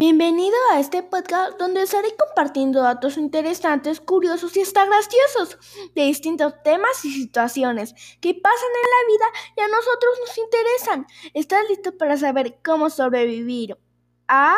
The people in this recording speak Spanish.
Bienvenido a este podcast donde estaré compartiendo datos interesantes, curiosos y hasta graciosos de distintos temas y situaciones que pasan en la vida y a nosotros nos interesan. ¿Estás listo para saber cómo sobrevivir a